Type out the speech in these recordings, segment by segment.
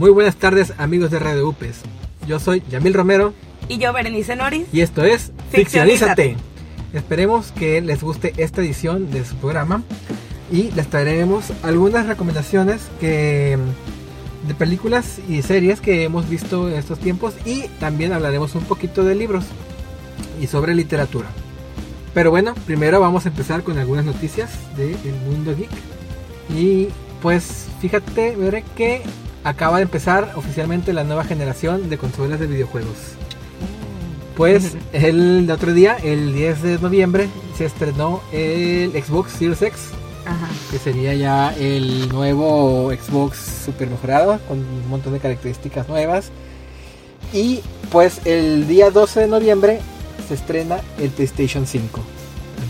Muy buenas tardes amigos de Radio UPES. Yo soy Yamil Romero. Y yo Berenice Noris. Y esto es Ficcionízate. Esperemos que les guste esta edición de su programa. Y les traeremos algunas recomendaciones que de películas y series que hemos visto en estos tiempos. Y también hablaremos un poquito de libros y sobre literatura. Pero bueno, primero vamos a empezar con algunas noticias del mundo geek. Y pues fíjate, veré que acaba de empezar oficialmente la nueva generación de consolas de videojuegos. Pues el otro día, el 10 de noviembre, se estrenó el Xbox Series X, que sería ya el nuevo Xbox super mejorado, con un montón de características nuevas. Y pues el día 12 de noviembre se estrena el PlayStation 5.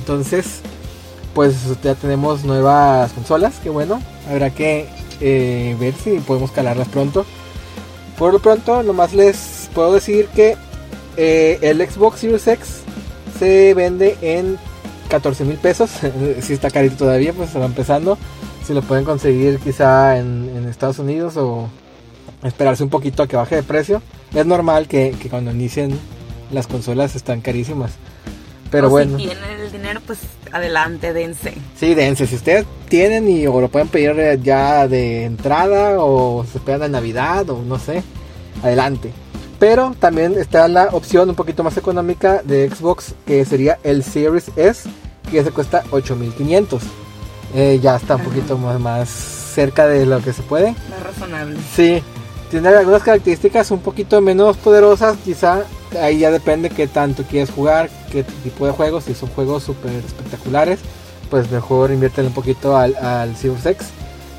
Entonces, pues ya tenemos nuevas consolas, que bueno, habrá que eh, ver si podemos calarlas pronto. Por lo pronto, nomás les puedo decir que eh, el Xbox Series X se vende en 14 mil pesos. si está carito todavía, pues se va empezando. Si lo pueden conseguir quizá en, Estados Unidos o esperarse un poquito a que baje de precio. Es normal que, que cuando inicien las consolas están carísimas. Pero bueno. Si tienen el dinero, pues adelante, dense. Sí, dense. Si ustedes tienen y o lo pueden pedir ya de entrada o se esperan en Navidad o no sé, adelante. Pero también está la opción un poquito más económica de Xbox que sería el Series S, que se cuesta 8500. Eh, ya está un poquito más, más cerca de lo que se puede. Más razonable. Sí, tiene algunas características un poquito menos poderosas, quizá ahí ya depende qué tanto quieres jugar, qué tipo de juegos, si son juegos súper espectaculares, pues mejor inviértele un poquito al, al X.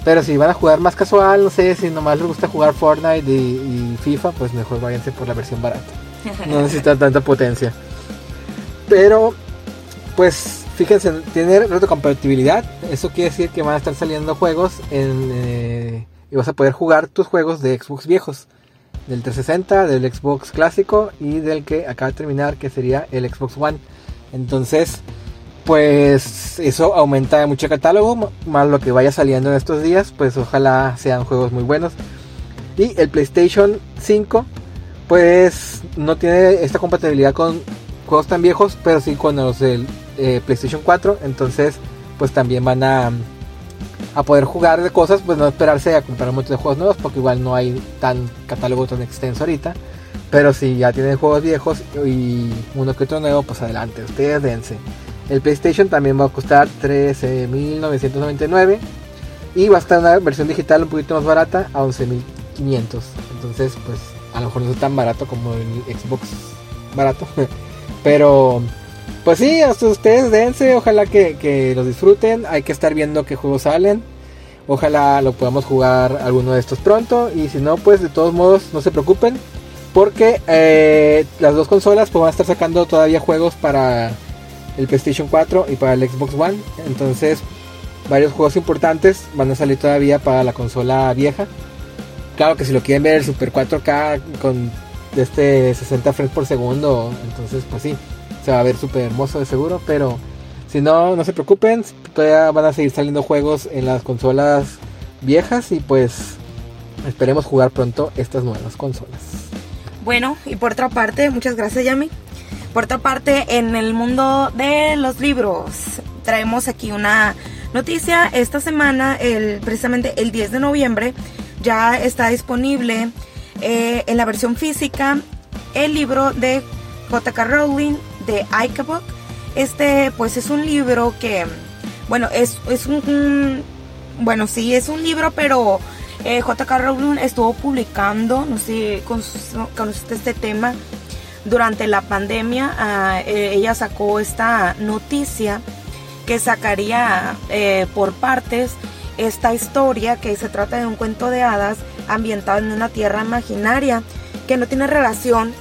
Pero si van a jugar más casual, no sé, si nomás les gusta jugar Fortnite y, FIFA, pues mejor váyanse por la versión barata. No necesitan tanta potencia. Pero, pues fíjense, tiene retrocompatibilidad. Eso quiere decir que van a estar saliendo juegos en, eh, y vas a poder jugar tus juegos de Xbox viejos del 360, del Xbox clásico y del que acaba de terminar, que sería el Xbox One. Entonces, pues eso aumenta mucho el catálogo, más lo que vaya saliendo en estos días, pues ojalá sean juegos muy buenos. Y el PlayStation 5, pues no tiene esta compatibilidad con juegos tan viejos, pero sí con los del eh, PlayStation 4, entonces pues también van a a poder jugar de cosas, pues no esperarse a comprar muchos de juegos nuevos, porque igual no hay tan catálogo tan extenso ahorita. Pero si ya tienen juegos viejos y uno que otro nuevo, pues adelante, ustedes dense. El PlayStation también va a costar 13.999 y va a estar una versión digital un poquito más barata a 11.500. Entonces, pues a lo mejor no es tan barato como el Xbox barato, pero pues sí, hasta ustedes dense, ojalá que, los disfruten, hay que estar viendo qué juegos salen. Ojalá lo podamos jugar alguno de estos pronto. Y si no, pues de todos modos no se preocupen. Porque eh, las dos consolas pues, van a estar sacando todavía juegos para el PlayStation 4 y para el Xbox One. Entonces varios juegos importantes van a salir todavía para la consola vieja. Claro que si lo quieren ver el Super 4K con este 60 frames por segundo, entonces pues sí, se va a ver súper hermoso de seguro, pero si no, no se preocupen, todavía van a seguir saliendo juegos en las consolas viejas y pues esperemos jugar pronto estas nuevas consolas. Bueno, y por otra parte, muchas gracias Yami. Por otra parte, en el mundo de los libros, traemos aquí una noticia. Esta semana, el, precisamente el 10 de noviembre, ya está disponible eh, en la versión física el libro de J.K. Rowling de Icebook. Este, pues es un libro que, bueno, es, es un, bueno, sí, es un libro, pero eh, J.K. Rowling estuvo publicando, no sé, conociste este tema durante la pandemia. Ah, eh, ella sacó esta noticia que sacaría eh, por partes esta historia que se trata de un cuento de hadas ambientado en una tierra imaginaria que no tiene relación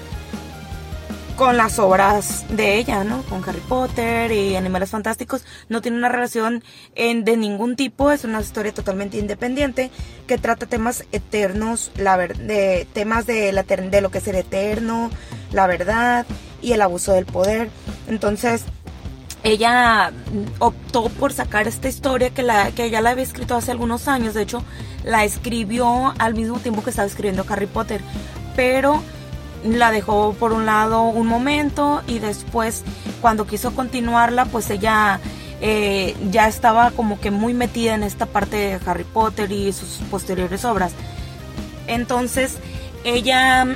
con las obras de ella, ¿no? Con Harry Potter y Animales Fantásticos. No tiene una relación en, de ningún tipo, es una historia totalmente independiente que trata temas eternos, la de, temas de, la, de lo que es el eterno, la verdad y el abuso del poder. Entonces, ella optó por sacar esta historia que, la, que ella la había escrito hace algunos años. De hecho, la escribió al mismo tiempo que estaba escribiendo Harry Potter. Pero la dejó por un lado un momento y después cuando quiso continuarla pues ella eh, ya estaba como que muy metida en esta parte de Harry Potter y sus posteriores obras. Entonces ella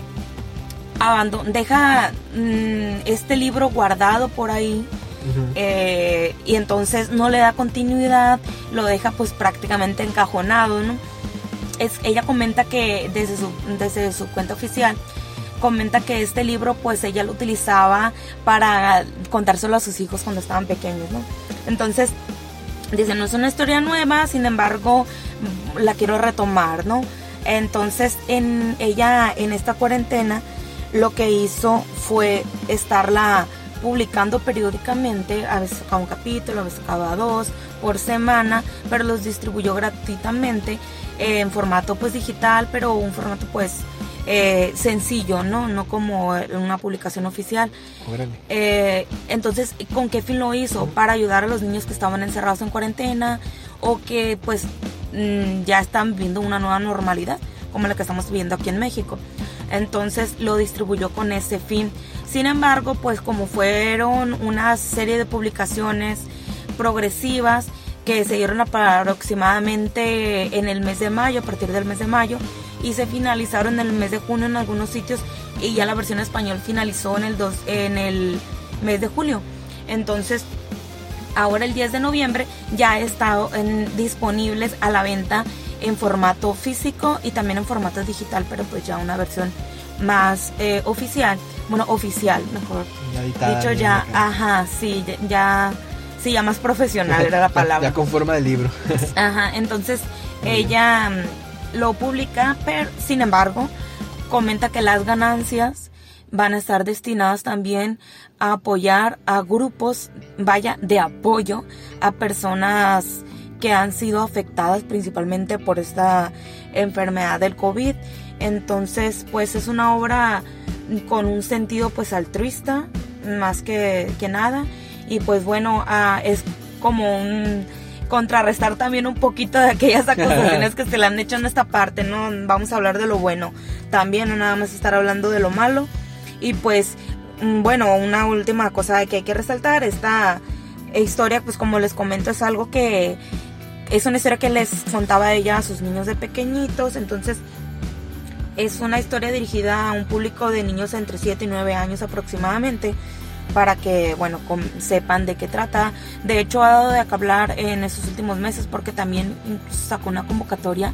abandona, deja mm, este libro guardado por ahí eh, y entonces no le da continuidad, lo deja pues prácticamente encajonado, ¿no? Es, ella comenta que desde su, desde su cuenta oficial comenta que este libro pues ella lo utilizaba para contárselo a sus hijos cuando estaban pequeños, ¿no? Entonces, dice, no es una historia nueva, sin embargo, la quiero retomar, ¿no? Entonces, en ella en esta cuarentena lo que hizo fue estarla publicando periódicamente, a veces cada un capítulo, a veces cada dos por semana, pero los distribuyó gratuitamente en formato pues digital, pero un formato pues eh, sencillo, ¿no? No como una publicación oficial. Eh, entonces, ¿con qué fin lo hizo? Para ayudar a los niños que estaban encerrados en cuarentena o que pues mm, ya están viviendo una nueva normalidad, como la que estamos viviendo aquí en México. Entonces lo distribuyó con ese fin. Sin embargo, pues como fueron una serie de publicaciones progresivas que se dieron aproximadamente en el mes de mayo, a partir del mes de mayo, y se finalizaron en el mes de junio en algunos sitios y ya la versión español finalizó en el, dos, en el mes de julio. Entonces, ahora el 10 de noviembre ya estado disponibles a la venta en formato físico y también en formato digital, pero pues ya una versión más eh, oficial, bueno, oficial, mejor dicho ya, ajá, sí, ya, sí, ya más profesional era la palabra. Ya con forma de libro. Ajá, entonces ella lo publica, pero sin embargo comenta que las ganancias van a estar destinadas también a apoyar a grupos, vaya, de apoyo a personas que han sido afectadas principalmente por esta enfermedad del COVID. Entonces, pues es una obra con un sentido pues altruista, más que, que nada. Y pues bueno, ah, es como un contrarrestar también un poquito de aquellas acusaciones que se le han hecho en esta parte, ¿no? Vamos a hablar de lo bueno también, no nada más estar hablando de lo malo. Y pues, mm, bueno, una última cosa que hay que resaltar, esta historia, pues como les comento, es algo que es una historia que les contaba ella a sus niños de pequeñitos, entonces es una historia dirigida a un público de niños entre 7 y 9 años aproximadamente para que, bueno, sepan de qué trata. De hecho, ha dado de hablar en esos últimos meses porque también sacó una convocatoria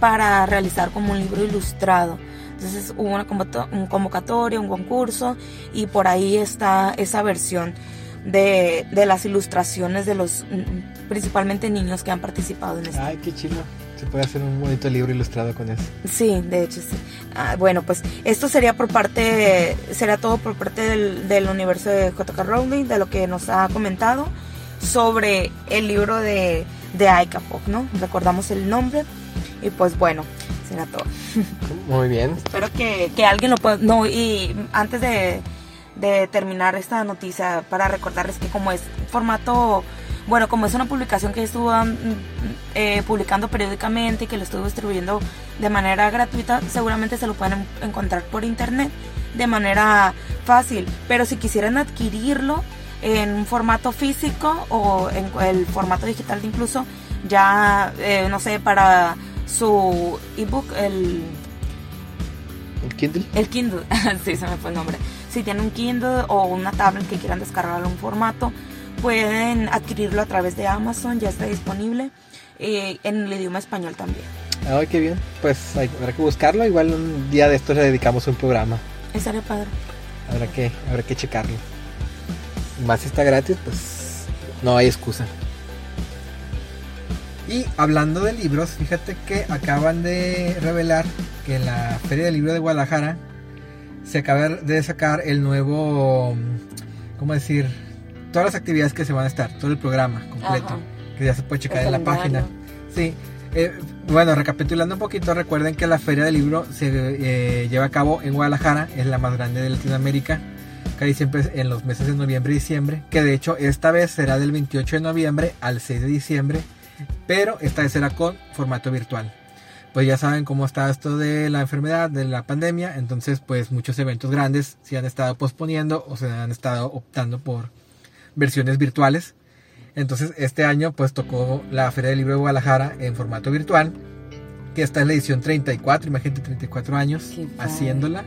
para realizar como un libro ilustrado. Entonces hubo una convocatoria, un concurso y por ahí está esa versión de, de las ilustraciones de los mm, principalmente niños que han participado en esto. Ay, qué chido se puede hacer un bonito libro ilustrado con eso. Sí, de hecho sí. Ah, bueno, pues esto sería por parte, será todo por parte del, del universo de J.K. Rowling, de lo que nos ha comentado sobre el libro de, de Aika ¿no? Recordamos el nombre y pues bueno, será todo. Muy bien. Espero que, que alguien lo pueda... No, y antes de, de terminar esta noticia, para recordarles que como es formato bueno, como es una publicación que estuvo mm, eh, publicando periódicamente y que lo estuvo distribuyendo de manera gratuita, seguramente se lo pueden encontrar por internet de manera fácil. Pero si quisieran adquirirlo en un formato físico o en el formato digital incluso, ya, eh, no sé, para su ebook, el... ¿El Kindle? El Kindle, sí, se me fue el nombre. Si tienen un Kindle o una tablet que quieran descargarlo en un formato, pueden adquirirlo a través de Amazon, ya está disponible eh, en el idioma español también. Ay, qué bien. Pues habrá que buscarlo. Igual un día de estos le dedicamos un programa. Estaría padre. Habrá que, habrá que checarlo. Más si está gratis, pues no hay excusa. Y hablando de libros, fíjate que acaban de revelar que en la Feria del Libro de Guadalajara se acaba de sacar el nuevo, ¿cómo decir? Todas las actividades que se van a estar, todo el programa completo, que ya se puede checar en la página. Sí, eh, bueno, recapitulando un poquito, recuerden que la Feria del Libro se eh, lleva a cabo en Guadalajara, es la más grande de Latinoamérica. casi siempre en los meses de noviembre y diciembre, que de hecho esta vez será del 28 de noviembre al 6 de diciembre, pero esta vez será con formato virtual. Pues ya saben cómo está esto de la enfermedad, de la pandemia, entonces pues muchos eventos grandes se han estado posponiendo o se han estado optando por versiones virtuales. Entonces este año pues tocó la Feria del Libro de Guadalajara en formato virtual, que está en la edición 34, imagínate 34 años haciéndola.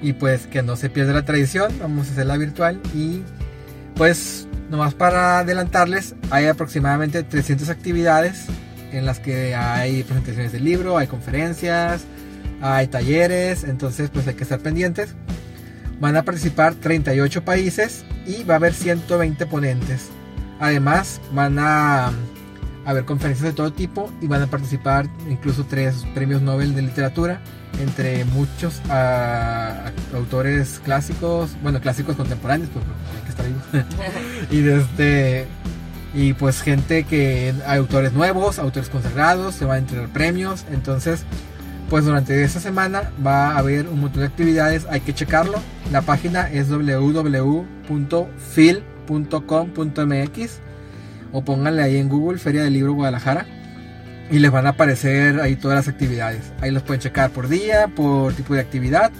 Y pues que no se pierda la tradición, vamos a hacerla virtual y pues nomás para adelantarles, hay aproximadamente 300 actividades en las que hay presentaciones de libro, hay conferencias, hay talleres, entonces pues hay que estar pendientes. Van a participar 38 países y va a haber 120 ponentes. Además, van a haber conferencias de todo tipo y van a participar incluso tres premios Nobel de literatura, entre muchos autores clásicos, bueno, clásicos contemporáneos, pues hay que estar vivos. y desde y pues gente que autores nuevos, autores consagrados, se van a entregar premios, entonces pues durante esta semana va a haber un montón de actividades, hay que checarlo. La página es www.fil .com.mx o pónganle ahí en Google Feria del Libro Guadalajara y les van a aparecer ahí todas las actividades. Ahí los pueden checar por día, por tipo de actividad.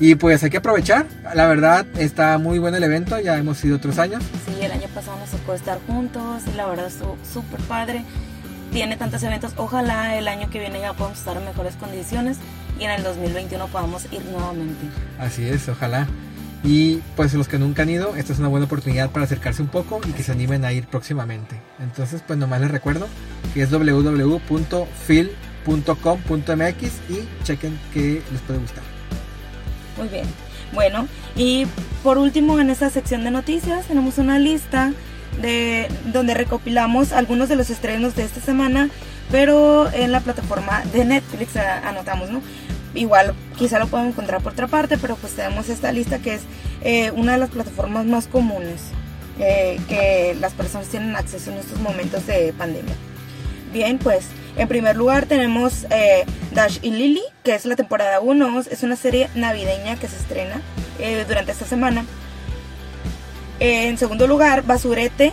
Y pues hay que aprovechar. La verdad está muy bueno el evento, ya hemos ido otros años. Sí, el año pasado nos tocó estar juntos y la verdad estuvo súper padre. Tiene tantos eventos. Ojalá el año que viene ya podamos estar en mejores condiciones y en el 2021 podamos ir nuevamente. Así es, ojalá. Y pues los que nunca han ido, esta es una buena oportunidad para acercarse un poco y que se animen a ir próximamente. Entonces, pues nomás les recuerdo que es www.fil.com.mx y chequen que les puede gustar. Muy bien. Bueno, y por último en esta sección de noticias tenemos una lista de donde recopilamos algunos de los estrenos de esta semana, pero en la plataforma de Netflix eh, anotamos, ¿no? igual quizá lo pueden encontrar por otra parte, pero pues tenemos esta lista que es eh, una de las plataformas más comunes eh, que las personas tienen acceso en estos momentos de pandemia. Bien, pues en primer lugar tenemos eh, Dash y Lily, que es la temporada 1, es una serie navideña que se estrena durante esta semana. En segundo lugar, Basurete,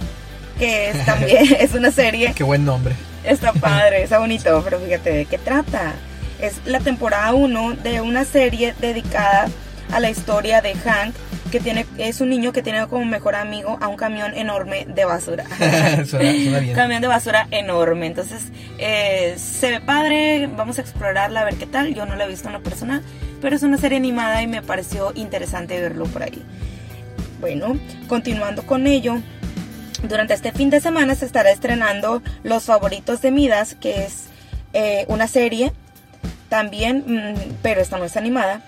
que es también es una serie. Qué buen nombre. Está padre, está bonito, pero fíjate de qué trata es la temporada 1 de una serie dedicada a la historia de Hank, que tiene, es un niño que tiene como mejor amigo a un camión enorme de basura. Camión de basura enorme. Entonces, eh, se ve padre, vamos a explorarla a ver qué tal. Yo no la he visto en lo personal, pero es una serie animada y me pareció interesante verlo por ahí. Bueno, continuando con ello, durante este fin de semana se estará estrenando Los Favoritos de Midas, que es eh, una serie también, mm, pero esta no es animada.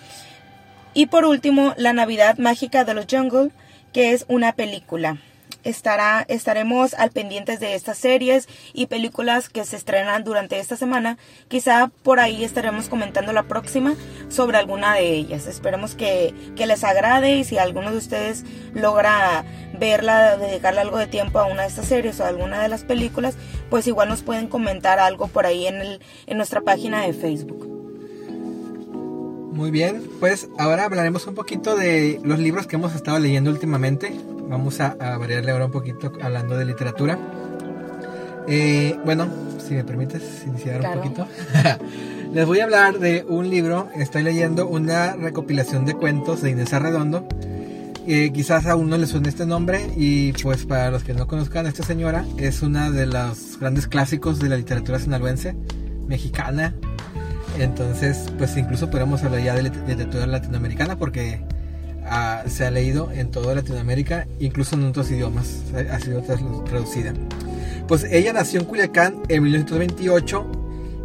Y por último, La Navidad Mágica de los Jungle, que es una película. Estará, estaremos al pendientes de estas series y películas que se estrenan durante esta semana. Quizá por ahí estaremos comentando la próxima sobre alguna de ellas. Esperemos que, que les agrade y si alguno de ustedes logra verla, dedicarle algo de tiempo a una de estas series o alguna de las películas, pues igual nos pueden comentar algo por ahí en, el, en nuestra página de Facebook. Muy bien, pues ahora hablaremos un poquito de los libros que hemos estado leyendo últimamente. Vamos a, variarle ahora un poquito hablando de literatura. Eh, bueno, si me permites iniciar un poquito. Les voy a hablar de un libro. Estoy leyendo una recopilación de cuentos de Inés Arredondo. Eh, quizás a uno le suene este nombre y pues para los que no conozcan a esta señora es una de los grandes clásicos de la literatura sinaloense, mexicana, entonces, pues incluso podemos hablar ya de literatura latinoamericana porque se ha leído en toda Latinoamérica, incluso en otros idiomas, ha sido traducida. Pues ella nació en Culiacán en 1928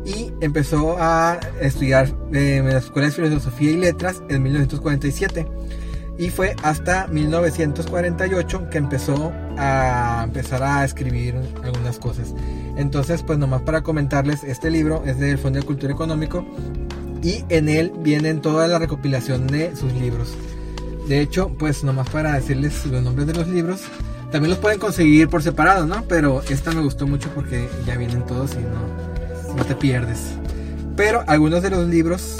y empezó a estudiar en la Escuela de Filosofía y Letras en 1947 y fue hasta 1948 que empezó a empezar a escribir algunas cosas. Entonces, pues nomás para comentarles, este libro es del Fondo de Cultura Económico y en él vienen toda la recopilación de sus libros. De hecho, pues nomás para decirles los nombres de los libros, también los pueden conseguir por separado, ¿no? Pero esta me gustó mucho porque ya vienen todos y no, no te pierdes. Pero algunos de los libros,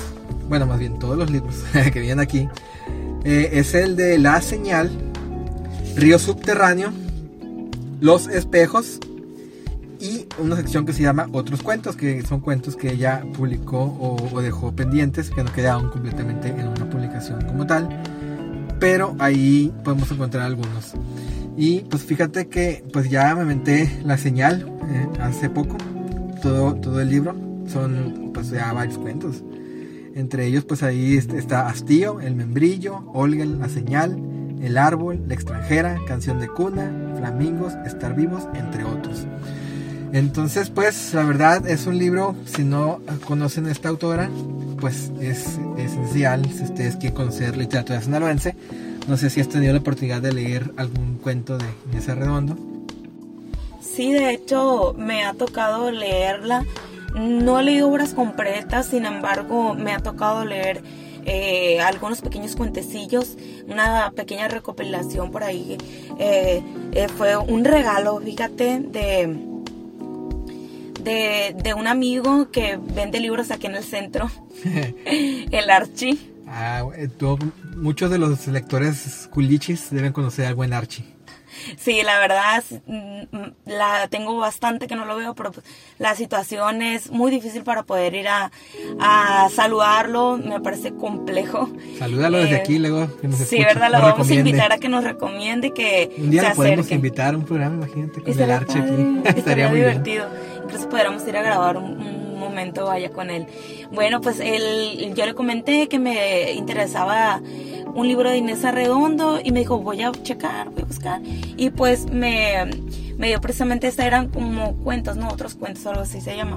bueno, más bien todos los libros que vienen aquí, Eh, es el de La Señal, Río Subterráneo, Los Espejos y una sección que se llama Otros Cuentos, que son cuentos que ella publicó o, dejó pendientes, que no quedaron completamente en una publicación como tal, pero ahí podemos encontrar algunos. Y pues fíjate que pues ya me aventé la señal eh, hace poco, todo, todo el libro, son pues ya varios cuentos. Entre ellos pues ahí está Hastío, El Membrillo, Olga, La Señal, El Árbol, La Extranjera, Canción de Cuna, Flamingos, Estar Vivos, entre otros. Entonces, pues, la verdad es un libro, si no conocen a esta autora, pues es esencial si ustedes quieren conocer literatura sinaloense. No sé si has tenido la oportunidad de leer algún cuento de Inés Redondo. Sí, de hecho, me ha tocado leerla. No he leído obras completas, sin embargo, me ha tocado leer eh, algunos pequeños cuentecillos, una pequeña recopilación por ahí. Eh, eh, fue un regalo, fíjate, de de, un amigo que vende libros aquí en el centro, el Archie. Ah, eh, muchos de los lectores culichis deben conocer al buen Archie. Sí, la verdad, mm, la tengo bastante que no lo veo, pero la situación es muy difícil para poder ir a, saludarlo, me parece complejo. Salúdalo desde eh, aquí, luego que nos Sí, verdad, lo vamos a invitar a que nos recomiende que Un día lo podemos invitar a un programa, imagínate, con el Archie aquí. Estaría, muy divertido incluso podríamos ir a grabar un, momento vaya con él. Bueno, pues él, yo le comenté que me interesaba un libro de Inés Arredondo y me dijo, voy a checar, voy a buscar. Y pues me, me dio precisamente, esta eran como cuentos, ¿no? Otros cuentos, algo así se llama.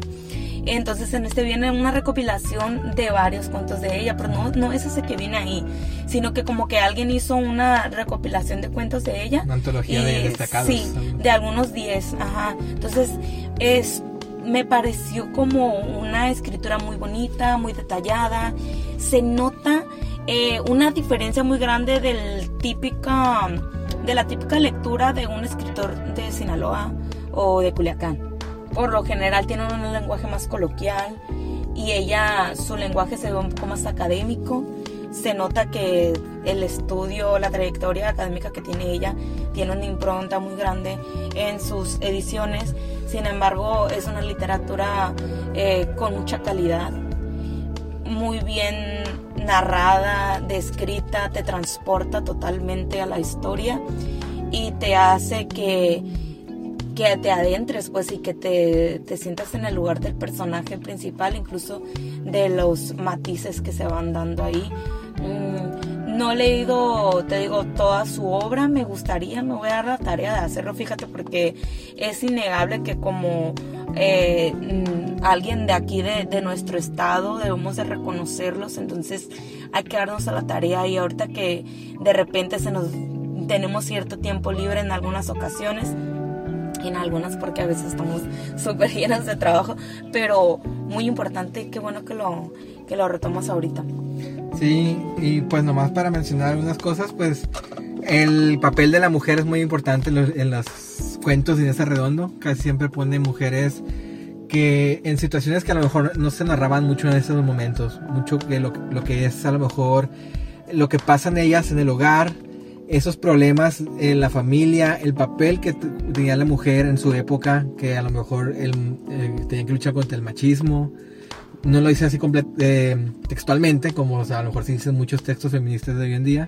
Entonces en este viene una recopilación de varios cuentos de ella, pero no, no es ese que viene ahí, sino que como que alguien hizo una recopilación de cuentos de ella. Una antología de destacados. Sí, de algunos 10, ajá. Entonces es me pareció como una escritura muy bonita, muy detallada. Se nota eh, una diferencia muy grande del típica, de la típica lectura de un escritor de Sinaloa o de Culiacán. Por lo general tiene un lenguaje más coloquial y ella, su lenguaje se ve un poco más académico. Se nota que el estudio, la trayectoria académica que tiene ella, tiene una impronta muy grande en sus ediciones sin embargo, es una literatura eh, con mucha calidad, muy bien narrada, descrita, te transporta totalmente a la historia y te hace que, que te adentres pues y que te, te, sientas en el lugar del personaje principal, incluso de los matices que se van dando ahí. Mm, no he leído, te digo, toda su obra, me gustaría, me voy a dar la tarea de hacerlo, fíjate, porque es innegable que como eh, mm, alguien de aquí, de, nuestro estado, debemos de reconocerlos, entonces hay que darnos a la tarea y ahorita que de repente se nos tenemos cierto tiempo libre en algunas ocasiones, en algunas porque a veces estamos súper llenas de trabajo, pero muy importante, qué bueno que lo, que lo retomas ahorita. Sí, y pues nomás para mencionar algunas cosas, pues el papel de la mujer es muy importante en los, cuentos de ese Redondo. Casi siempre pone mujeres que en situaciones que a lo mejor no se narraban mucho en esos momentos, mucho que lo, que es a lo mejor lo que pasa en ellas en el hogar, esos problemas en la familia, el papel que tenía la mujer en su época, que a lo mejor él, eh, tenía que luchar contra el machismo, no lo dice así eh, textualmente, como a lo mejor sí dicen muchos textos feministas de hoy en día,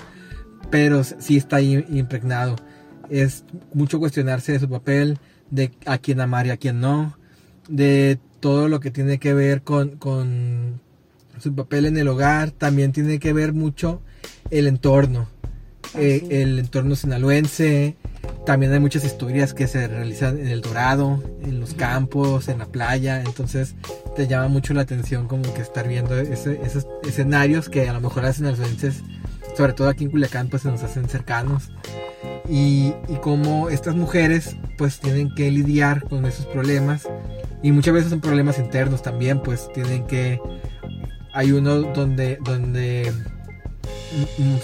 pero sí está impregnado. Es mucho cuestionarse de su papel, de a quién amar y a quién no, de todo lo que tiene que ver con, con su papel en el hogar, también tiene que ver mucho el entorno, eh, el entorno sinaloense, también hay muchas historias que se realizan en el Dorado, en los campos, en la playa, entonces te llama mucho la atención como que estar viendo esos escenarios que a lo mejor hacen los sinaloenses, sobre todo aquí en Culiacán, pues se nos hacen cercanos. Y, y como estas mujeres pues tienen que lidiar con esos problemas. Y muchas veces son problemas internos también, pues tienen que... Hay uno donde, donde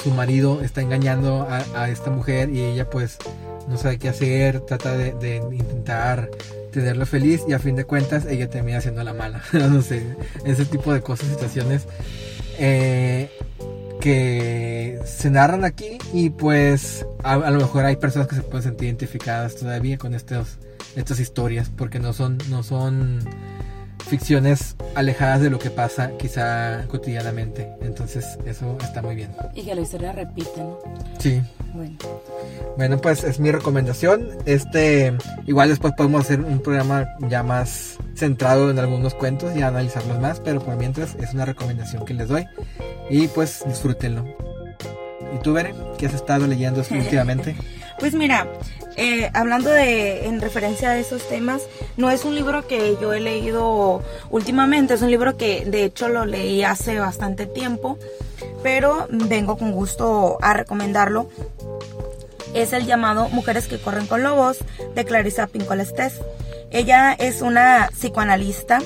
su marido está engañando a, esta mujer y ella pues no sabe qué hacer, trata de, intentar tenerlo feliz y a fin de cuentas ella termina haciendo la mala. no sé, ese tipo de cosas, situaciones. Eh, que se narran aquí y pues a, lo mejor hay personas que se pueden sentir identificadas todavía con estas historias porque no son, no son ficciones alejadas de lo que pasa quizá cotidianamente. Entonces eso está muy bien. Y que la historia repite, ¿no? Sí. Bueno. Bueno, pues es mi recomendación. Este, igual después podemos hacer un programa ya más centrado en algunos cuentos y analizarlos más, pero por mientras es una recomendación que les doy. Y pues disfrútenlo. ¿Y tú, Bere? ¿Qué has estado leyendo últimamente? Pues mira, eh, hablando de en referencia a esos temas, no es un libro que yo he leído últimamente, es un libro que de hecho lo leí hace bastante tiempo, pero vengo con gusto a recomendarlo. Es el llamado Mujeres que corren con lobos de Clarissa Pinkola Ella es una psicoanalista,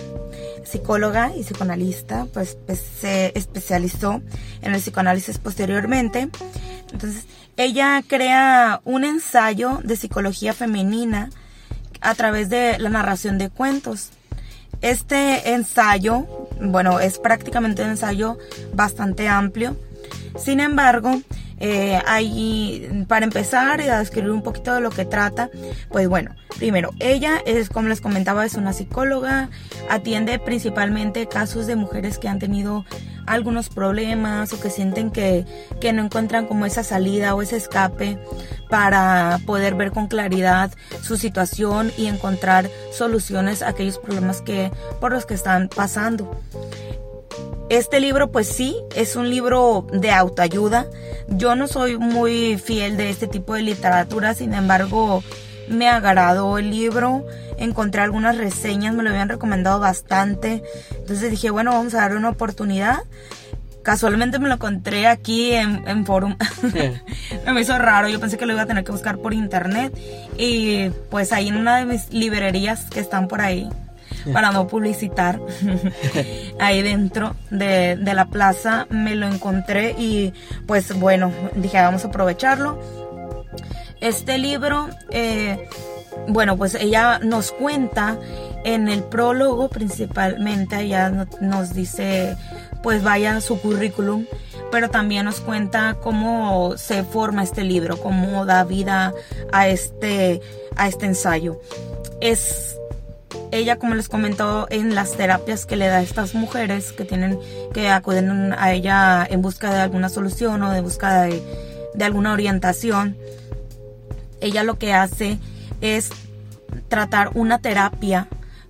psicóloga y psicoanalista, pues, pues se especializó en el psicoanálisis posteriormente. Entonces, ella crea un ensayo de psicología femenina a través de la narración de cuentos. Este ensayo, bueno, es prácticamente un ensayo bastante amplio. Sin embargo, eh, para empezar y a describir un poquito de lo que trata, pues bueno, primero, ella es, como les comentaba, es una psicóloga, atiende principalmente casos de mujeres que han tenido algunos problemas o que sienten que, que no encuentran como esa salida o ese escape para poder ver con claridad su situación y encontrar soluciones a aquellos problemas que, por los que están pasando. Este libro, pues sí, es un libro de autoayuda. Yo no soy muy fiel de este tipo de literatura, sin embargo, me agradó el libro. Encontré algunas reseñas, me lo habían recomendado bastante. Entonces dije, bueno, vamos a dar una oportunidad. Casualmente me lo encontré aquí en, en Forum. me hizo raro, yo pensé que lo iba a tener que buscar por internet. Y pues ahí en una de mis librerías que están por ahí para no publicitar. Ahí dentro de, la plaza me lo encontré y pues bueno, dije vamos a aprovecharlo. Este libro, eh, bueno, pues ella nos cuenta en el prólogo principalmente, ella nos dice pues vaya su currículum, pero también nos cuenta cómo se forma este libro, cómo da vida a este, a este ensayo. Es ella, como les comentó, en las terapias que le da a estas mujeres que tienen que acuden a ella en busca de alguna solución o de busca de, alguna orientación, ella lo que hace es tratar una terapia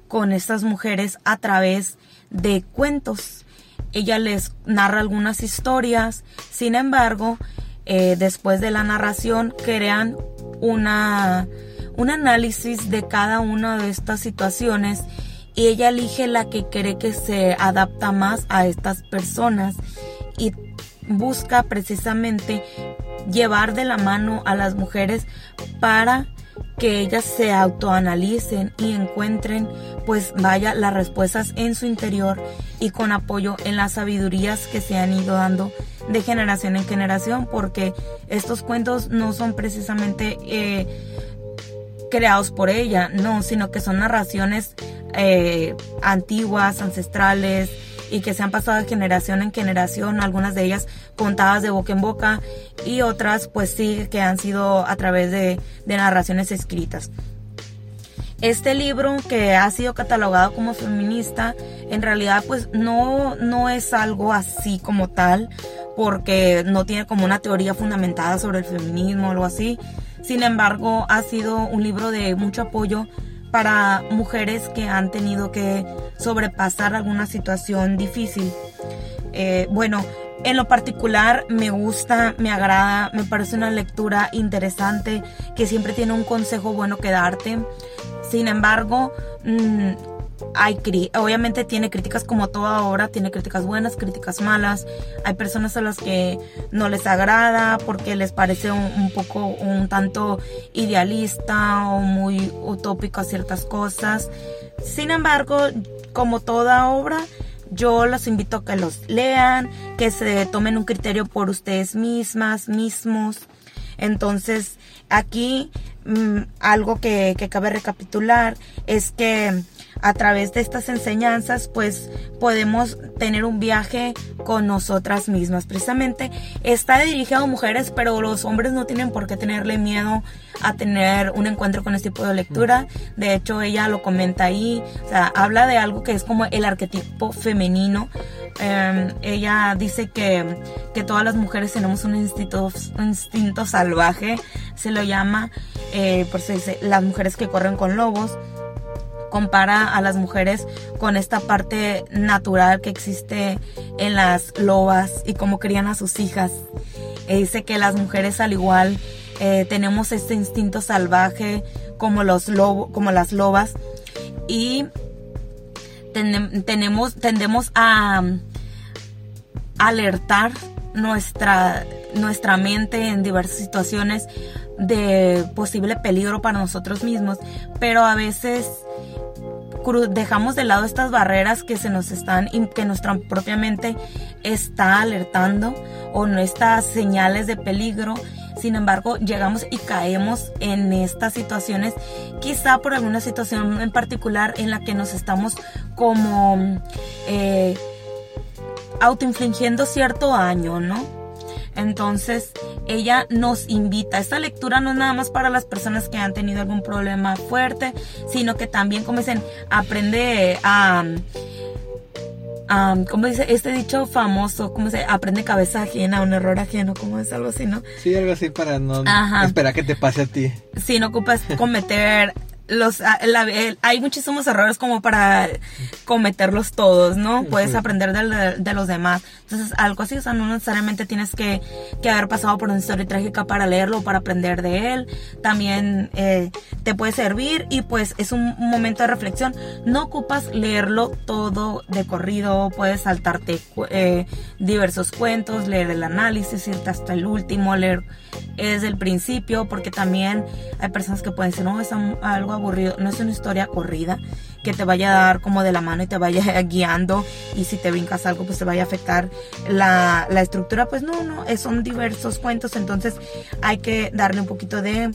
con estas mujeres a través de cuentos. Ella les narra algunas historias, sin embargo, eh, después de la narración crean una un análisis de cada una de estas situaciones y ella elige la que cree que se adapta más a estas personas y busca precisamente llevar de la mano a las mujeres para que ellas se autoanalicen y encuentren pues vaya las respuestas en su interior y con apoyo en las sabidurías que se han ido dando de generación en generación porque estos cuentos no son precisamente eh, creados por ella, no, sino que son narraciones eh, antiguas, ancestrales y que se han pasado de generación en generación, algunas de ellas contadas de boca en boca y otras pues sí que han sido a través de, de narraciones escritas. Este libro que ha sido catalogado como feminista, en realidad pues no, no es algo así como tal, porque no tiene como una teoría fundamentada sobre el feminismo o algo así, sin embargo, ha sido un libro de mucho apoyo para mujeres que han tenido que sobrepasar alguna situación difícil. Eh, bueno, en lo particular me gusta, me agrada, me parece una lectura interesante que siempre tiene un consejo bueno que darte. Sin embargo, mm, hay obviamente tiene críticas como toda obra, tiene críticas buenas, críticas malas. Hay personas a las que no les agrada porque les parece un, poco un tanto idealista o muy utópico a ciertas cosas. Sin embargo, como toda obra, yo los invito a que los lean, que se tomen un criterio por ustedes mismas, mismos. Entonces, aquí mm, algo que, que cabe recapitular es que a través de estas enseñanzas pues podemos tener un viaje con nosotras mismas. Precisamente está dirigido a mujeres, pero los hombres no tienen por qué tenerle miedo a tener un encuentro con este tipo de lectura. De hecho, ella lo comenta ahí, o sea, habla de algo que es como el arquetipo femenino. Em, ella dice que, que, todas las mujeres tenemos un instinto, un instinto salvaje, se lo llama, eh, por eso dice, las mujeres que corren con lobos compara a las mujeres con esta parte natural que existe en las lobas y cómo crían a sus hijas. E dice que las mujeres al igual eh, tenemos este instinto salvaje como, los lobo, como las lobas y tenemos, tendemos a alertar nuestra, nuestra mente en diversas situaciones de posible peligro para nosotros mismos, pero a veces dejamos de lado estas barreras que se nos están, que nuestra propia mente está alertando o nuestras señales de peligro. Sin embargo, llegamos y caemos en estas situaciones, quizá por alguna situación en particular en la que nos estamos como eh, autoinfligiendo cierto daño, ¿no? Entonces, ella nos invita. Esta lectura no es nada más para las personas que han tenido algún problema fuerte, sino que también, como dicen, aprende a... como dice este dicho famoso, ¿cómo se aprende cabeza ajena, un error ajeno, como es algo así, ¿no? Sí, algo así para no esperar que te pase a ti. Si no ocupas cometer los ah, hay muchísimos errores como para cometerlos todos, ¿no? Puedes aprender de, los demás. Entonces, algo así, o sea, no necesariamente tienes que, que, haber pasado por una historia trágica para leerlo o para aprender de él. También eh, te puede servir y pues es un momento de reflexión. No ocupas leerlo todo de corrido, puedes saltarte eh, diversos cuentos, leer el análisis, irte hasta el último, leer desde el principio, porque también hay personas que pueden decir, no, es algo aburrido, no es una historia corrida que te vaya a dar como de la mano y te vaya guiando y si te brincas algo pues te vaya a afectar la, estructura, pues no, no, son diversos cuentos, entonces hay que darle un poquito de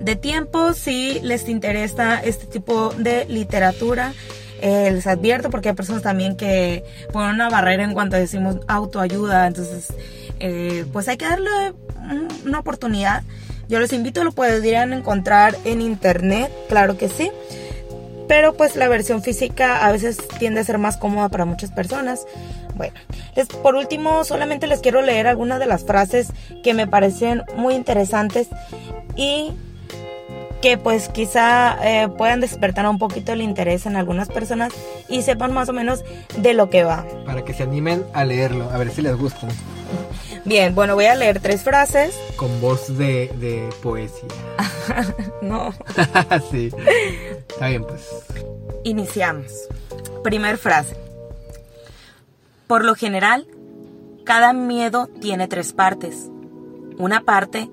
de tiempo si les interesa este tipo de literatura. Eh, les advierto porque hay personas también que ponen una barrera en cuanto decimos autoayuda, entonces eh, pues hay que darle una oportunidad. Yo los invito, lo podrían encontrar en internet, claro que sí. Pero pues la versión física a veces tiende a ser más cómoda para muchas personas. Bueno, por último solamente les quiero leer algunas de las frases que me parecen muy interesantes y que pues quizá eh, puedan despertar un poquito el interés en algunas personas y sepan más o menos de lo que va. Para que se animen a leerlo, a ver si les gusta. Bien, bueno, voy a leer tres frases. Con voz de, poesía. no. sí. Está bien, pues. Iniciamos. Primer frase. Por lo general, cada miedo tiene tres partes. Una parte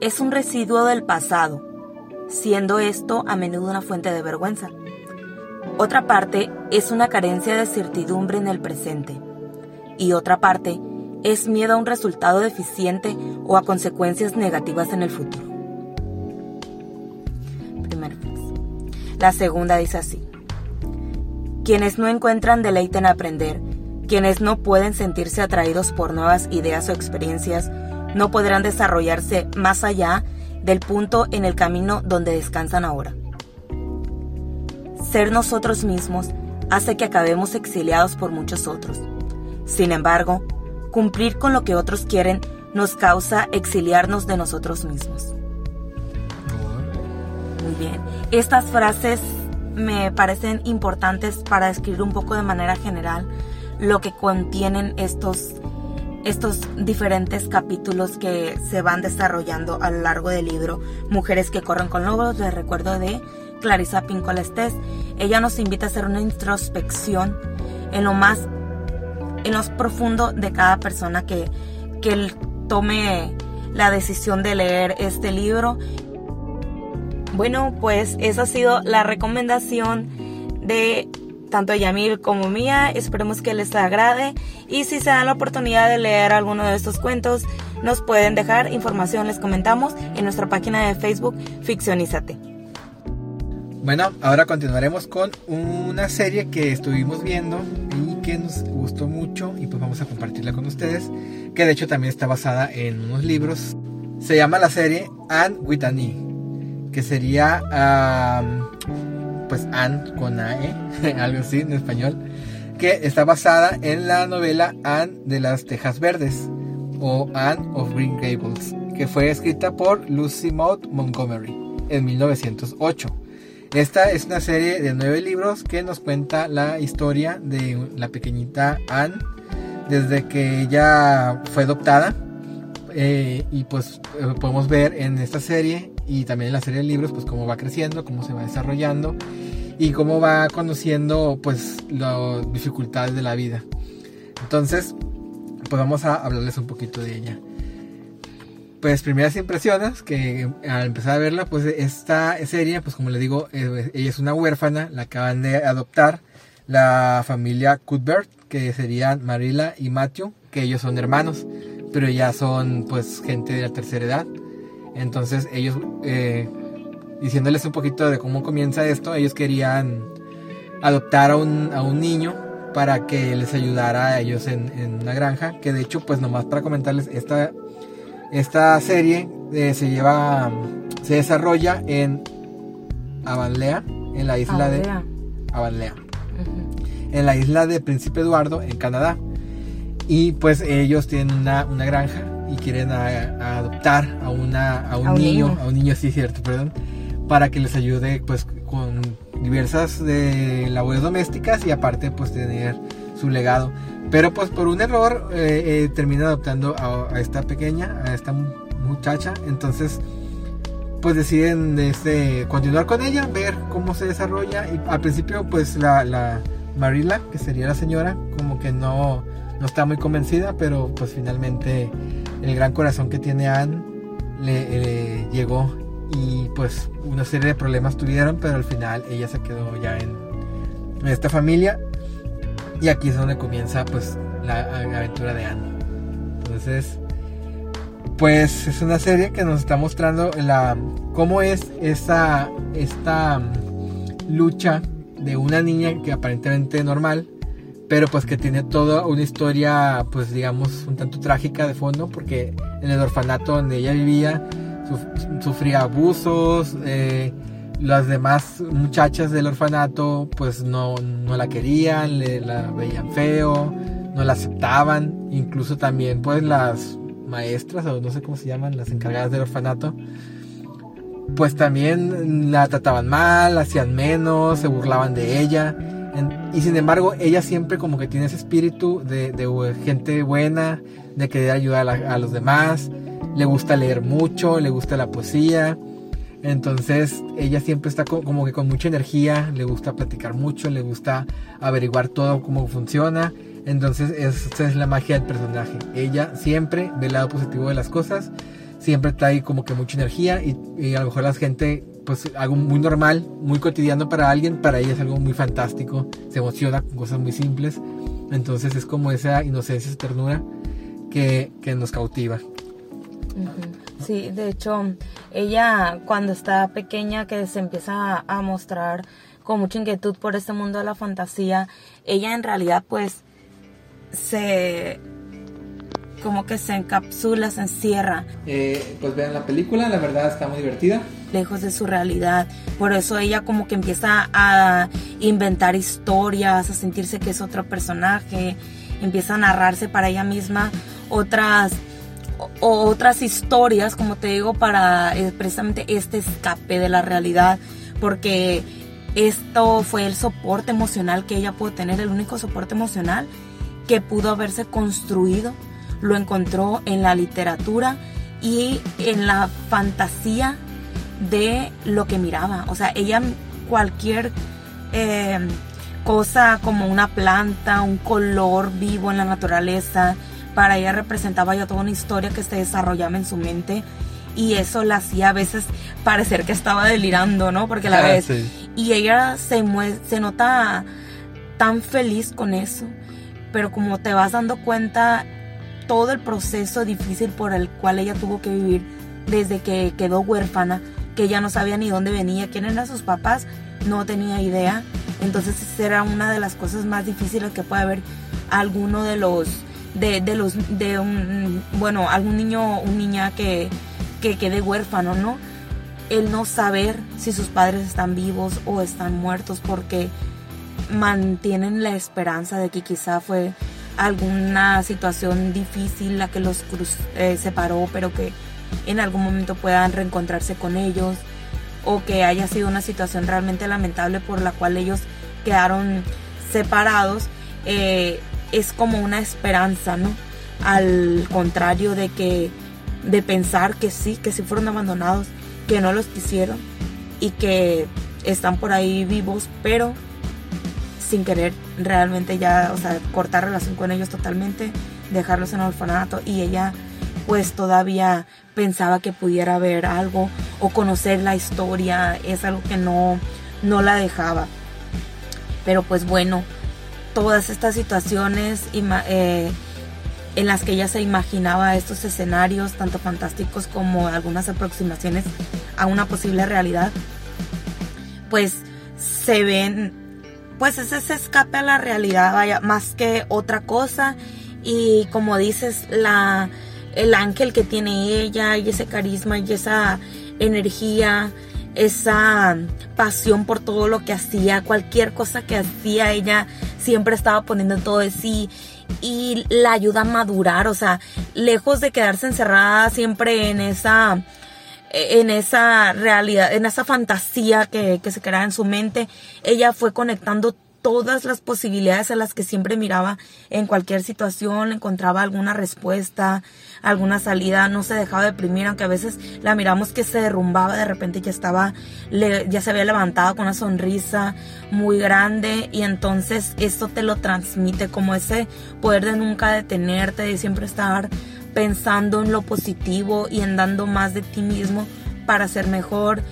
es un residuo del pasado, siendo esto a menudo una fuente de vergüenza. Otra parte es una carencia de certidumbre en el presente. Y otra parte es miedo a un resultado deficiente o a consecuencias negativas en el futuro. Primera. La segunda dice así. Quienes no encuentran deleite en aprender, quienes no pueden sentirse atraídos por nuevas ideas o experiencias, no podrán desarrollarse más allá del punto en el camino donde descansan ahora. Ser nosotros mismos hace que acabemos exiliados por muchos otros. Sin embargo, cumplir con lo que otros quieren nos causa exiliarnos de nosotros mismos. Muy bien. Estas frases me parecen importantes para describir un poco de manera general lo que contienen estos, estos diferentes capítulos que se van desarrollando a lo largo del libro. Mujeres que corren con lobos, les recuerdo de Clarissa Pinkola Estés. Ella nos invita a hacer una introspección en lo más en lo profundo de cada persona que, que tome la decisión de leer este libro. Bueno, pues esa ha sido la recomendación de tanto Yamil como mía. Esperemos que les agrade y si se dan la oportunidad de leer alguno de estos cuentos, nos pueden dejar información, les comentamos en nuestra página de Facebook Ficcionízate. Bueno, ahora continuaremos con una serie que estuvimos viendo que nos gustó mucho y pues vamos a compartirla con ustedes, que de hecho también está basada en unos libros. Se llama la serie Anne with an E, que sería pues Anne con AE, algo así en español, que está basada en la novela Anne de las Tejas Verdes o Anne of Green Gables, que fue escrita por Lucy Maud Montgomery en 1908. Esta es una serie de nueve libros que nos cuenta la historia de la pequeñita Anne desde que ella fue adoptada. Eh, y pues eh, podemos ver en esta serie y también en la serie de libros pues cómo va creciendo, cómo se va desarrollando y cómo va conociendo pues las dificultades de la vida. Entonces, pues vamos a hablarles un poquito de ella. Pues primeras impresiones, que al empezar a verla, pues esta serie, pues como le digo, eh, ella es una huérfana, la acaban de adoptar la familia Cuthbert, que serían Marilla y Matthew, que ellos son hermanos, pero ya son pues gente de la tercera edad. Entonces ellos, eh, diciéndoles un poquito de cómo comienza esto, ellos querían adoptar a un, a un niño para que les ayudara a ellos en, en, una granja. Que de hecho, pues nomás para comentarles, esta, esta serie eh, se lleva, se desarrolla en Avanlea, en la isla de Avanlea, en la isla de Príncipe Eduardo, en Canadá. Y pues ellos tienen una, una granja y quieren adoptar a, una, a un, niño, a un niño, sí, cierto, perdón, para que les ayude pues con diversas de labores domésticas y aparte pues tener su legado. Pero pues por un error eh, eh, termina adoptando a, esta pequeña, a esta muchacha. Entonces pues deciden este, continuar con ella, ver cómo se desarrolla. Y al principio pues la, la Marila, que sería la señora, como que no, no está muy convencida, pero pues finalmente el gran corazón que tiene Anne le eh, llegó y pues una serie de problemas tuvieron, pero al final ella se quedó ya en, esta familia y aquí es donde comienza pues la aventura de Anne. Entonces, pues es una serie que nos está mostrando la cómo es esa esta mm, lucha de una niña que aparentemente normal, pero pues que tiene toda una historia pues digamos un tanto trágica de fondo porque en el orfanato donde ella vivía sufría abusos, eh, las demás muchachas del orfanato pues no, no la querían, le, la veían feo, no la aceptaban, incluso también pues las maestras o no sé cómo se llaman, las encargadas del orfanato, pues también la trataban mal, hacían menos, se burlaban de ella. y sin embargo, ella siempre como que tiene ese espíritu de, gente buena, de querer ayudar a los demás, le gusta leer mucho, le gusta la poesía. Entonces ella siempre está como que con mucha energía, le gusta platicar mucho, le gusta averiguar todo cómo funciona. Entonces esa es la magia del personaje. Ella siempre ve el lado positivo de las cosas, siempre trae como que mucha energía y, a lo mejor la gente, pues algo muy normal, muy cotidiano para alguien, para ella es algo muy fantástico, se emociona con cosas muy simples. Entonces es como esa inocencia, esa ternura que, que nos cautiva. Sí, de hecho, ella cuando está pequeña que se empieza a, mostrar con mucha inquietud por este mundo de la fantasía, ella en realidad pues se como que se encapsula, se encierra. Eh, pues vean la película, la verdad está muy divertida. Lejos de su realidad. Por eso ella como que empieza a inventar historias, a sentirse que es otro personaje, empieza a narrarse para ella misma otras otras historias, como te digo, para eh, precisamente este escape de la realidad, porque esto fue el soporte emocional que ella pudo tener, el único soporte emocional que pudo haberse construido, lo encontró en la literatura y en la fantasía de lo que miraba. O sea, ella cualquier eh, cosa como una planta, un color vivo en la naturaleza, para ella representaba ya toda una historia que se desarrollaba en su mente y eso la hacía a veces parecer que estaba delirando, ¿no? Porque la ah, vez y ella se se nota tan feliz con eso, pero como te vas dando cuenta todo el proceso difícil por el cual ella tuvo que vivir desde que quedó huérfana, que ella no sabía ni dónde venía, quién eran sus papás, no tenía idea. Entonces esa era una de las cosas más difíciles que puede haber alguno de los de, de los de un bueno algún niño o niña que, que quede huérfano, ¿no? El no saber si sus padres están vivos o están muertos porque mantienen la esperanza de que quizá fue alguna situación difícil la que los eh, separó, pero que en algún momento puedan reencontrarse con ellos o que haya sido una situación realmente lamentable por la cual ellos quedaron separados, eh, es como una esperanza, ¿no? Al contrario de que de pensar que sí, que sí fueron abandonados, que no los quisieron y que están por ahí vivos, pero sin querer realmente ya, o sea, cortar relación con ellos totalmente, dejarlos en el orfanato y ella pues todavía pensaba que pudiera ver algo o conocer la historia, es algo que no, no la dejaba. Pero pues bueno, todas estas situaciones eh, en las que ella se imaginaba estos escenarios, tanto fantásticos como algunas aproximaciones a una posible realidad, pues se ven pues ese se escape a la realidad, más que otra cosa. Y como dices, la, el ángel que tiene ella y ese carisma y esa energía, esa pasión por todo lo que hacía, cualquier cosa que hacía, ella siempre estaba poniendo todo de sí y la ayuda a madurar, o sea, lejos de quedarse encerrada siempre en esa en esa realidad, en esa fantasía que, que se creaba en su mente, ella fue conectando todas las posibilidades a las que siempre miraba en cualquier situación, encontraba alguna respuesta, alguna salida, no se dejaba deprimir, aunque a veces la miramos que se derrumbaba, de repente ya estaba, ya se había levantado con una sonrisa muy grande y entonces esto te lo transmite como ese poder de nunca detenerte, de siempre estar pensando en lo positivo y en dando más de ti mismo para ser mejor,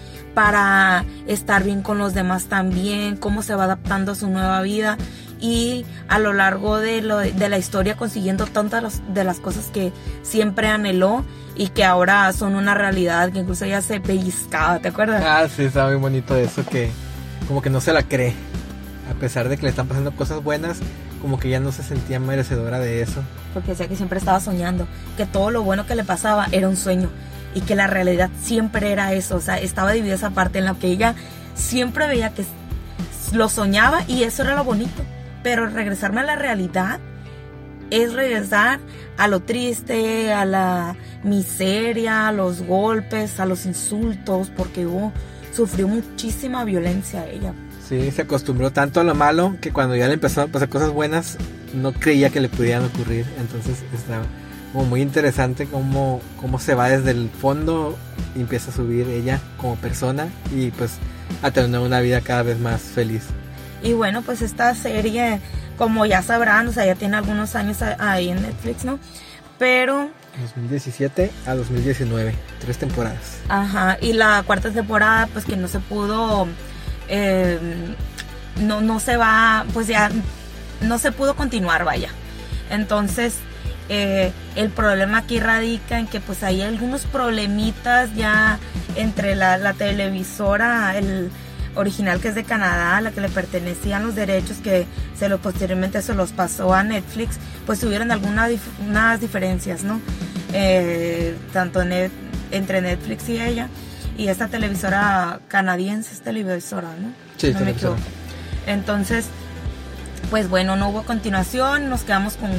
para estar bien con los demás también, cómo se va adaptando a su nueva vida y a lo largo de, lo, de la historia consiguiendo tantas de las cosas que siempre anheló y que ahora son una realidad, que incluso ella se pellizcaba, ¿te acuerdas? Ah, sí, está muy bonito eso, que como que no se la cree, a pesar de que le están pasando cosas buenas, como que ya no se sentía merecedora de eso. Porque decía que siempre estaba soñando, que todo lo bueno que le pasaba era un sueño y que la realidad siempre era eso, o sea, estaba dividida esa parte en la que ella siempre veía que lo soñaba y eso era lo bonito, pero regresarme a la realidad es regresar a lo triste, a la miseria, a los golpes, a los insultos, porque hubo, sufrió muchísima violencia ella. Sí, se acostumbró tanto a lo malo que cuando ya le empezaron a pasar cosas buenas, no creía que le pudieran ocurrir. Entonces estaba como muy interesante cómo, cómo se va desde el fondo y empieza a subir ella como persona y pues a tener una vida cada vez más feliz. Y bueno, pues esta serie, como ya sabrán, o sea, ya tiene algunos años ahí en Netflix, ¿no? Pero 2017 a 2019, tres temporadas. Ajá, y la cuarta temporada, pues que no se pudo eh, no, no se va, pues ya no se pudo continuar, vaya. Entonces, eh, el problema aquí radica en que pues hay algunos problemitas ya entre la, televisora, el original que es de Canadá, la que le pertenecían los derechos que se lo posteriormente se los pasó a Netflix, pues tuvieron algunas unas diferencias, ¿no? Eh, tanto entre Netflix y ella y esta televisora canadiense es televisora, ¿no? Sí, no me equivoco. Entonces, pues bueno, no hubo continuación, nos quedamos con,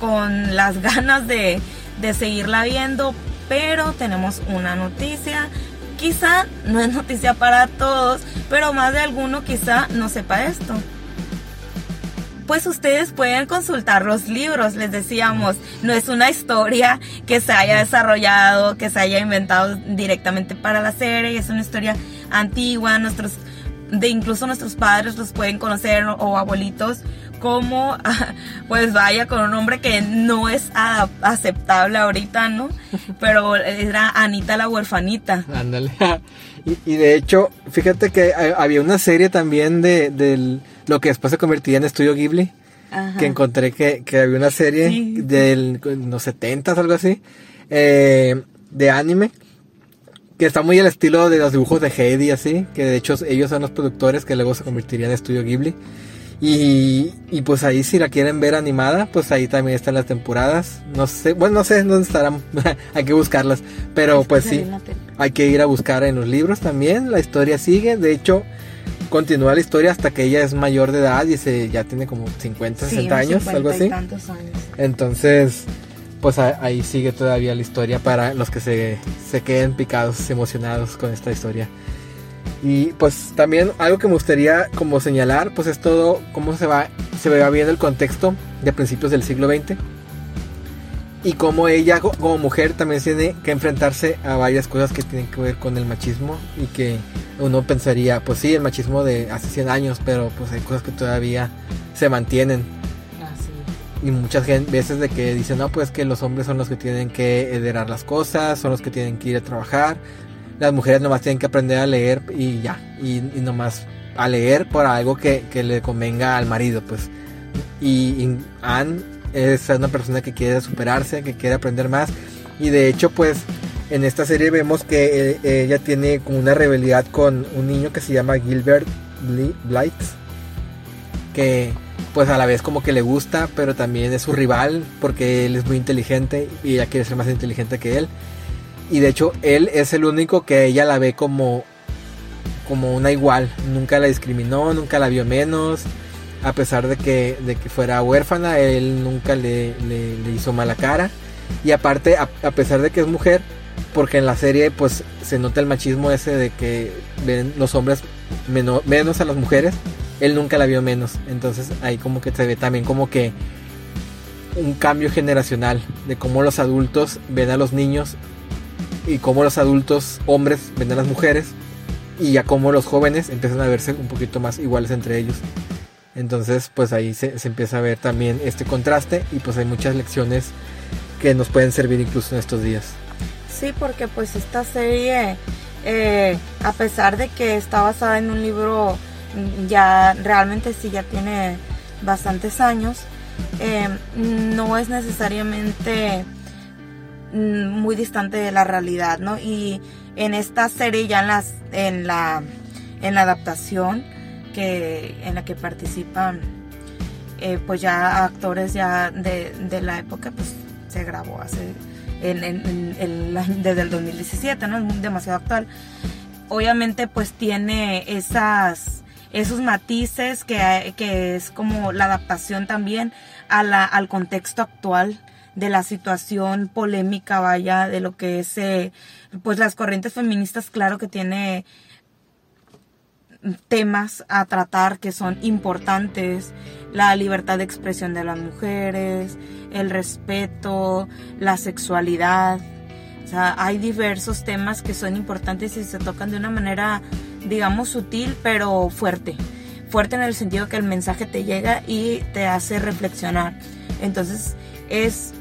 con las ganas de, de seguirla viendo, pero tenemos una noticia. Quizá no es noticia para todos, pero más de alguno quizá no sepa esto pues ustedes pueden consultar los libros, les decíamos, no es una historia que se haya desarrollado, que se haya inventado directamente para la serie, es una historia antigua, nuestros de incluso nuestros padres los pueden conocer o, abuelitos como pues vaya con un nombre que no es aceptable ahorita, ¿no? Pero era Anita la huerfanita. Ándale. Y, de hecho, fíjate que había una serie también de, del lo que después se convertiría en Estudio Ghibli. Que encontré que, había una serie de los 70 algo así, eh, de anime, que está muy al estilo de los dibujos de Heidi, así, que de hecho ellos son los productores que luego se convertirían en estudio Ghibli. Y, y pues ahí si la quieren ver animada, pues ahí también están las temporadas. No sé, bueno, no sé dónde estarán, hay que buscarlas. Pero pues sí, hay que ir a buscar en los libros también. La historia sigue, de hecho, continúa la historia hasta que ella es mayor de edad y se, ya tiene como 50, 60 años, algo así. Entonces, pues ahí sigue todavía la historia para los que se, se queden picados, emocionados con esta historia. Y pues también algo que me gustaría como señalar, pues es todo cómo se va, se va viendo el contexto de principios del siglo XX. Y cómo ella como mujer también tiene que enfrentarse a varias cosas que tienen que ver con el machismo y que uno pensaría, pues sí, el machismo de hace 100 años, pero pues hay cosas que todavía se mantienen. Y muchas veces de que dicen, no, pues que los hombres son los que tienen que heredar las cosas, son los que tienen que ir a trabajar, las mujeres nomás tienen que aprender a leer y ya, y, nomás a leer por algo que, le convenga al marido, pues. Y, Anne es una persona que quiere superarse, que quiere aprender más, y de hecho, pues, en esta serie vemos que eh, ella tiene como una rivalidad con un niño que se llama Gilbert Blight, que pues a la vez como que le gusta, pero también es su rival porque él es muy inteligente y ella quiere ser más inteligente que él. Y de hecho, él es el único que ella la ve como, como una igual. Nunca la discriminó, nunca la vio menos. A pesar de que, de que fuera huérfana, él nunca le, hizo mala cara. Y aparte, a, pesar de que es mujer, porque en la serie pues se nota el machismo ese de que ven los hombres menos a las mujeres, él nunca la vio menos. Entonces ahí como que se ve también como que un cambio generacional de cómo los adultos ven a los niños y cómo los adultos hombres ven a las mujeres y ya cómo los jóvenes empiezan a verse un poquito más iguales entre ellos. Entonces pues ahí se, empieza a ver también este contraste y pues hay muchas lecciones que nos pueden servir incluso en estos días. Sí, porque pues esta serie, eh, a pesar de que está basada en un libro ya realmente sí ya tiene bastantes años, eh, no es necesariamente Mm, muy distante de la realidad, ¿no? Y en esta serie ya en las en la en la adaptación que en la que participan eh, pues ya actores ya de, de, la época pues se grabó hace desde el 2017 no es demasiado actual obviamente pues tiene esas esos matices que, que es como la adaptación también a la, al contexto actual de la situación polémica, vaya, de lo que es, eh, pues las corrientes feministas, claro que tiene temas a tratar que son importantes, la libertad de expresión de las mujeres, el respeto, la sexualidad. O sea, hay diversos temas que son importantes y se tocan de una manera, digamos, sutil, pero fuerte. Fuerte en el sentido que el mensaje te llega y te hace reflexionar. Entonces, es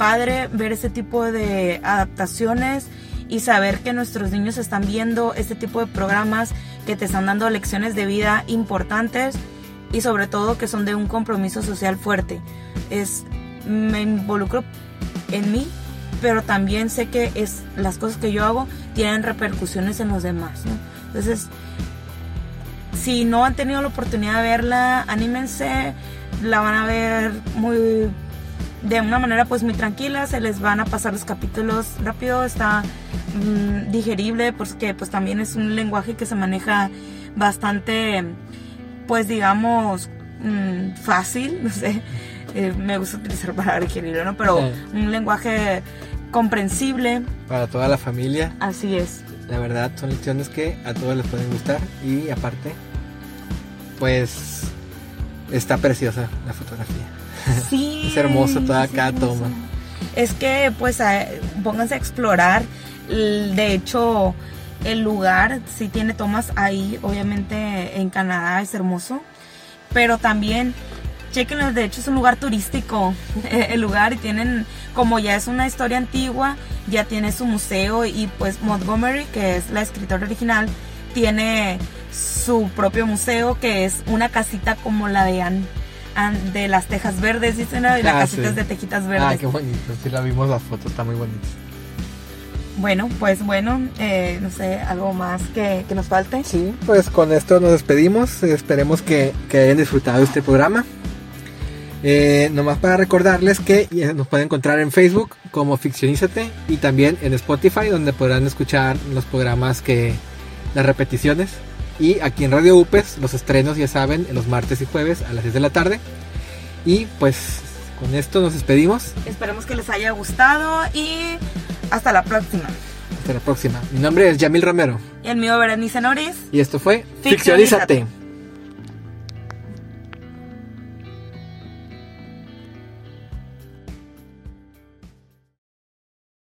padre ver ese tipo de adaptaciones y saber que nuestros niños están viendo este tipo de programas que te están dando lecciones de vida importantes y sobre todo que son de un compromiso social fuerte. Es me involucro en mí, pero también sé que es las cosas que yo hago tienen repercusiones en los demás, Entonces, si no han tenido la oportunidad de verla, anímense, la van a ver muy de una manera pues muy tranquila, se les van a pasar los capítulos rápido, está mm, digerible porque pues también es un lenguaje que se maneja bastante pues digamos mm, fácil, no sé, eh, me gusta utilizar para digerirlo, ¿no? Pero un lenguaje comprensible. Para toda la familia. Así es. La verdad son lecciones que a todos les pueden gustar y aparte pues está preciosa la fotografía. Sí. es hermoso toda cada toma. Es que pues pónganse a explorar. De hecho, el lugar sí tiene tomas ahí, obviamente en Canadá es hermoso, pero también chequenlo, de hecho es un lugar turístico el lugar y tienen, como ya es una historia antigua, ya tiene su museo y pues Montgomery, que es la escritora original, tiene su propio museo que es una casita como la de Anne de las tejas verdes, dicen, y las ah, casitas de tejitas verdes. Ah, qué bonito, sí la vimos la foto, está muy bonito. Bueno, pues bueno, eh, no sé, algo más que, que nos falte. Sí, pues con esto nos despedimos. Esperemos que, que hayan disfrutado este programa. Eh, nomás para recordarles que eh, nos pueden encontrar en Facebook como Ficcionízate y también en Spotify donde podrán escuchar los programas que las repeticiones y aquí en Radio UPES los estrenos ya saben en los martes y jueves a las 10 de la tarde y pues con esto nos despedimos Esperemos que les haya gustado y hasta la próxima. hasta la próxima mi nombre es Yamil Romero Y el mío, Berenice Noris. y esto fue Ficcionízate. Ficcionízate.